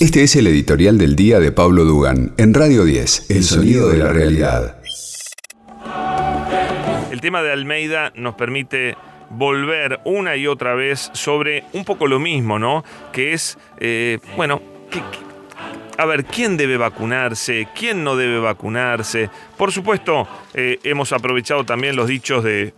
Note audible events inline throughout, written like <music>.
Este es el editorial del día de Pablo Dugan en Radio 10, El sonido de la realidad. El tema de Almeida nos permite volver una y otra vez sobre un poco lo mismo, ¿no? Que es, eh, bueno, a ver, ¿quién debe vacunarse? ¿Quién no debe vacunarse? Por supuesto, eh, hemos aprovechado también los dichos de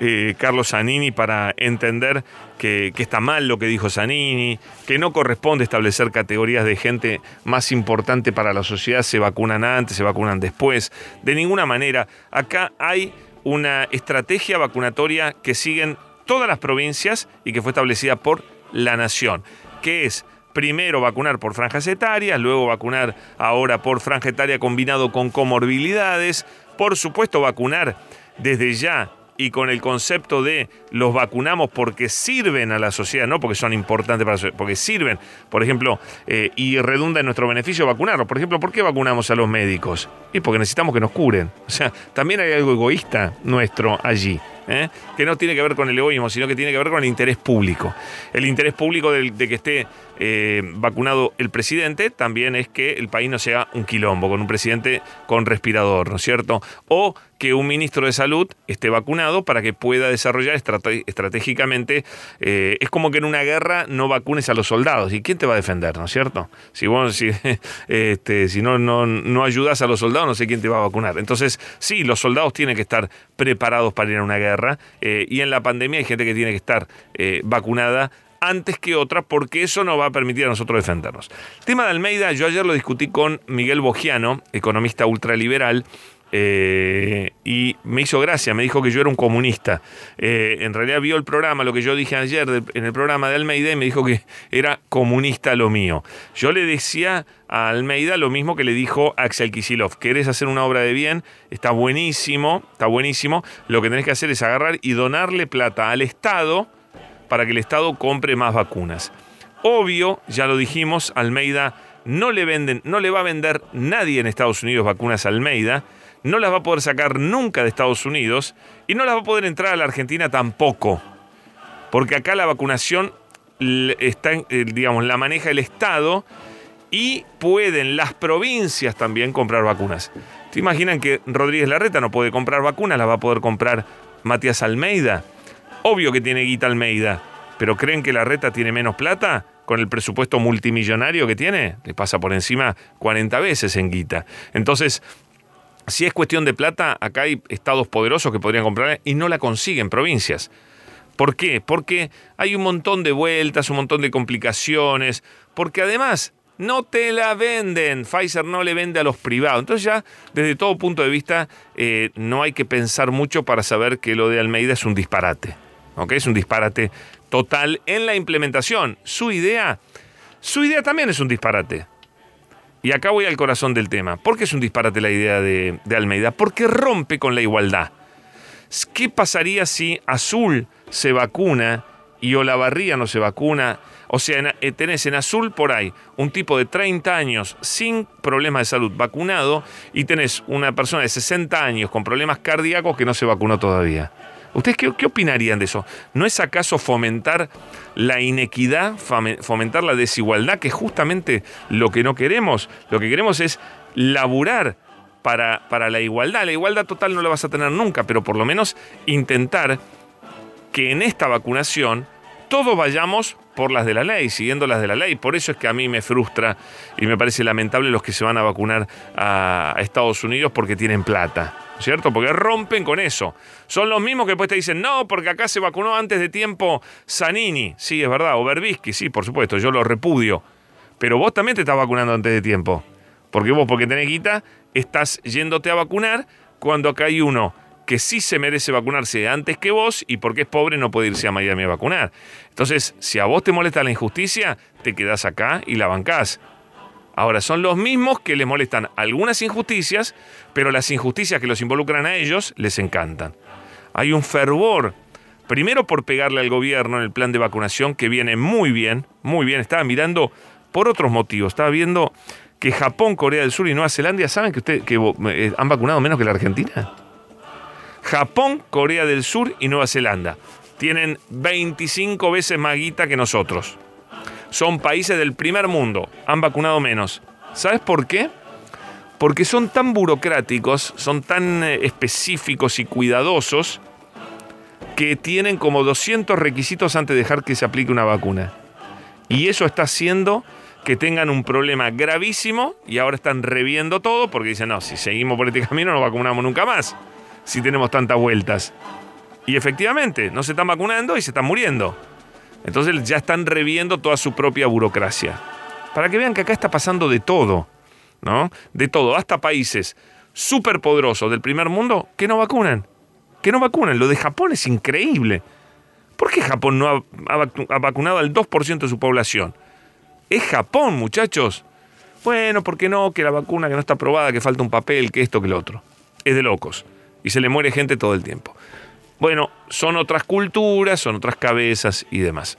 eh, Carlos Zanini para entender que, está mal lo que dijo Zanini, que no corresponde establecer categorías de gente más importante para la sociedad, se vacunan antes, se vacunan después. De ninguna manera, acá hay una estrategia vacunatoria que siguen todas las provincias y que fue establecida por la nación, que es primero vacunar por franjas etarias, luego vacunar ahora por franja etaria combinado con comorbilidades, por supuesto vacunar desde ya y con el concepto de los vacunamos porque sirven a la sociedad, no porque son importantes para la sociedad, porque sirven, por ejemplo, eh, y redunda en nuestro beneficio vacunarlos. Por ejemplo, ¿por qué vacunamos a los médicos? Y porque necesitamos que nos curen. O sea, también hay algo egoísta nuestro allí. ¿eh? que no tiene que ver con el egoísmo, sino que tiene que ver con el interés público. El interés público de, que esté eh, vacunado el presidente también es que el país no sea un quilombo, con un presidente con respirador, ¿no es cierto? O que un ministro de salud esté vacunado para que pueda desarrollar estratégicamente. Eh, es como que en una guerra no vacunes a los soldados. ¿Y quién te va a defender, no es cierto? Si vos, si, <laughs> este, si no, no, no ayudas a los soldados, no sé quién te va a vacunar. Entonces, sí, los soldados tienen que estar preparados para ir a una guerra eh, y en la pandemia hay gente que tiene que estar eh, vacunada antes que otra, porque eso no va a permitir a nosotros defendernos. tema de Almeida, yo ayer lo discutí con Miguel Bogiano, economista ultraliberal, eh, y me hizo gracia, me dijo que yo era un comunista. en realidad vio el programa, lo que yo dije ayer en el programa de Almeida, y me dijo que era comunista lo mío. Yo le decía a Almeida lo mismo que le dijo Axel Kisilov. Querés hacer una obra de bien, está buenísimo, está buenísimo. Lo que tenés que hacer es agarrar y donarle plata al Estado para que el Estado compre más vacunas. Obvio, ya lo dijimos, Almeida no le venden, no le va a vender nadie en Estados Unidos vacunas a Almeida, no las va a poder sacar nunca de Estados Unidos y no las va a poder entrar a la Argentina tampoco. Porque acá la vacunación está, eh, digamos, la maneja el Estado y pueden las provincias también comprar vacunas. ¿Te imaginan que Rodríguez Larreta no puede comprar vacunas? ¿Las va a poder comprar Matías Almeida? Obvio que tiene guita Almeida, pero ¿creen que Larreta tiene menos plata? Con el presupuesto multimillonario que tiene, le pasa por encima 40 veces en guita. Entonces, si es cuestión de plata, acá hay estados poderosos que podrían comprar y no la consiguen provincias. ¿Por qué? Porque hay un montón de vueltas, un montón de complicaciones, porque además no te la venden. Pfizer no le vende a los privados. Entonces ya, desde todo punto de vista, eh, no hay que pensar mucho para saber que lo de Almeida es un disparate. ¿Ok? Es un disparate total en la implementación. Su idea, su idea también es un disparate. Y acá voy al corazón del tema. ¿Por qué es un disparate la idea de, Almeida? Porque rompe con la igualdad. ¿Qué pasaría si Azul se vacuna y Olavarría no se vacuna? O sea, eh, tenés en azul por ahí un tipo de 30 años sin problemas de salud vacunado y tenés una persona de 60 años con problemas cardíacos que no se vacunó todavía. ¿Ustedes qué, qué, opinarían de eso? ¿No es acaso fomentar la inequidad, fomentar la desigualdad, que es justamente lo que no queremos? Lo que queremos es laburar para, para la igualdad. La igualdad total no la vas a tener nunca, pero por lo menos intentar que en esta vacunación todos vayamos por las de la ley, siguiendo las de la ley. Por eso es que a mí me frustra y me parece lamentable los que se van a vacunar a Estados Unidos porque tienen plata. ¿Cierto? Porque rompen con eso. Son los mismos que después te dicen, no, porque acá se vacunó antes de tiempo Zanini. Sí, es verdad. O Berbisky, sí, por supuesto, yo lo repudio. Pero vos también te estás vacunando antes de tiempo. Porque vos, porque tenés guita, estás yéndote a vacunar cuando acá hay uno que sí se merece vacunarse antes que vos y porque es pobre no puede irse a Miami a vacunar. Entonces, si a vos te molesta la injusticia, te quedás acá y la bancás. Ahora, son los mismos que les molestan algunas injusticias, pero las injusticias que los involucran a ellos les encantan. Hay un fervor, primero por pegarle al gobierno en el plan de vacunación, que viene muy bien, muy bien. Estaba mirando por otros motivos, estaba viendo que Japón, Corea del Sur y Nueva Zelanda, ¿saben que, usted, que eh, han vacunado menos que la Argentina? Japón, Corea del Sur y Nueva Zelanda. Tienen 25 veces más guita que nosotros. son países del primer mundo, han vacunado menos. ¿Sabes por qué? Porque son tan burocráticos, son tan eh, específicos y cuidadosos que tienen como 200 requisitos antes de dejar que se aplique una vacuna. Y eso está haciendo que tengan un problema gravísimo y ahora están reviendo todo porque dicen, no, si seguimos por este camino no vacunamos nunca más, si tenemos tantas vueltas. Y efectivamente, no se están vacunando y se están muriendo. Entonces ya están reviendo toda su propia burocracia. Para que vean que acá está pasando de todo, ¿no? De todo, hasta países superpoderosos del primer mundo que no vacunan. Que no vacunan. Lo de Japón es increíble. ¿Por qué Japón no ha, ha vacunado al 2% de su población? Es Japón, muchachos. Bueno, ¿por qué no? Que la vacuna que no está aprobada, que falta un papel, que esto, que lo otro. Es de locos. Y se le muere gente todo el tiempo. Bueno, son otras culturas, son otras cabezas y demás.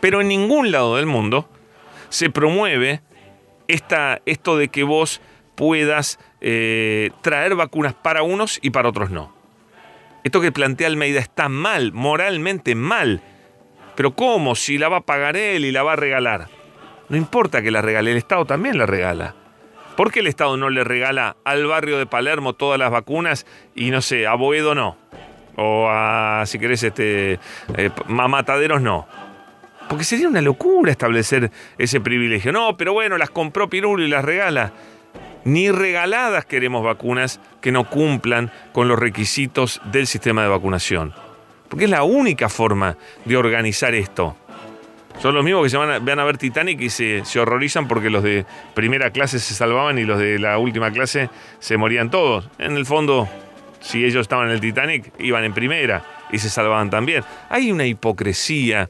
Pero en ningún lado del mundo se promueve esta, esto de que vos puedas eh, traer vacunas para unos y para otros no. Esto que plantea Almeida está mal, moralmente mal. Pero ¿cómo? Si la va a pagar él y la va a regalar. No importa que la regale, el Estado también la regala. ¿Por qué el Estado no le regala al barrio de Palermo todas las vacunas y no sé, a Boedo no? O a, si querés, este, eh, Mataderos no. Porque sería una locura establecer ese privilegio. No, pero bueno, las compró Pirulo y las regala. Ni regaladas queremos vacunas que no cumplan con los requisitos del sistema de vacunación. Porque es la única forma de organizar esto. Son los mismos que se van a, ver Titanic y se, horrorizan porque los de primera clase se salvaban y los de la última clase se morían todos. En el fondo, si ellos estaban en el Titanic, iban en primera y se salvaban también. Hay una hipocresía,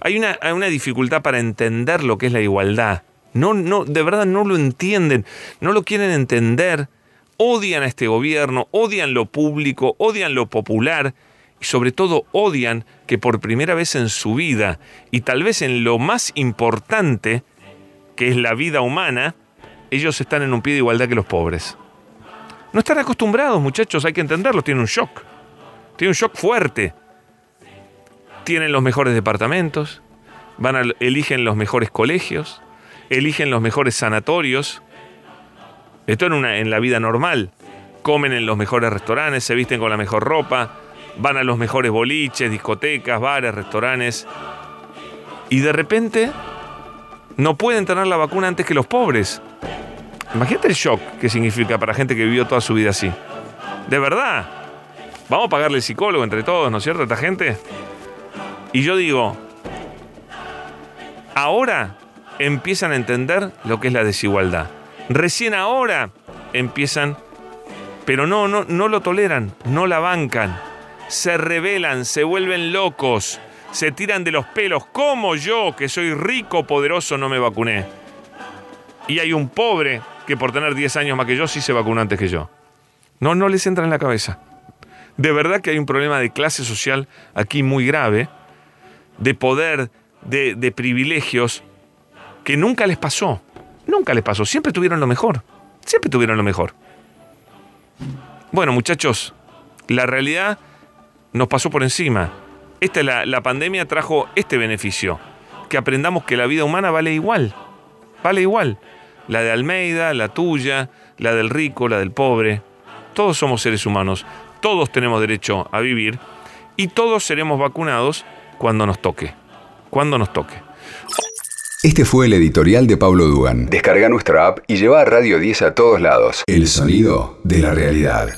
hay una, una dificultad para entender lo que es la igualdad. No, no, de verdad no lo entienden, no lo quieren entender. Odian a este gobierno, odian lo público, odian lo popular y sobre todo odian que por primera vez en su vida y tal vez en lo más importante, que es la vida humana, ellos están en un pie de igualdad que los pobres. No están acostumbrados, muchachos, hay que entenderlo, tienen un shock. Tienen un shock fuerte. Tienen los mejores departamentos, van eligen los mejores colegios, eligen los mejores sanatorios. Esto en, una, en la vida normal. Comen en los mejores restaurantes, se visten con la mejor ropa, van a los mejores boliches, discotecas, bares, restaurantes, y de repente no pueden tener la vacuna antes que los pobres. Imagínate el shock que significa para gente que vivió toda su vida así. De verdad. Vamos a pagarle el psicólogo entre todos, ¿no es cierto? Esta gente. Y yo digo, ahora empiezan a entender lo que es la desigualdad. Recién ahora empiezan, pero no, no, no lo toleran, no la bancan se rebelan, se vuelven locos, se tiran de los pelos, como yo, que soy rico, poderoso, no me vacuné. Y hay un pobre que por tener 10 años más que yo sí se vacunó antes que yo. No, no les entra en la cabeza. De verdad que hay un problema de clase social aquí muy grave, de poder, de, de privilegios, que nunca les pasó. Nunca les pasó. Siempre tuvieron lo mejor. Siempre tuvieron lo mejor. Bueno, muchachos, la realidad nos pasó por encima. Esta, la, la pandemia trajo este beneficio, que aprendamos que la vida humana vale igual, vale igual. La de Almeida, la tuya, la del rico, la del pobre. Todos somos seres humanos, todos tenemos derecho a vivir y todos seremos vacunados cuando nos toque, cuando nos toque. Este fue el editorial de Pablo Dugan. Descarga nuestra app y lleva a Radio 10 a todos lados. El sonido de la realidad.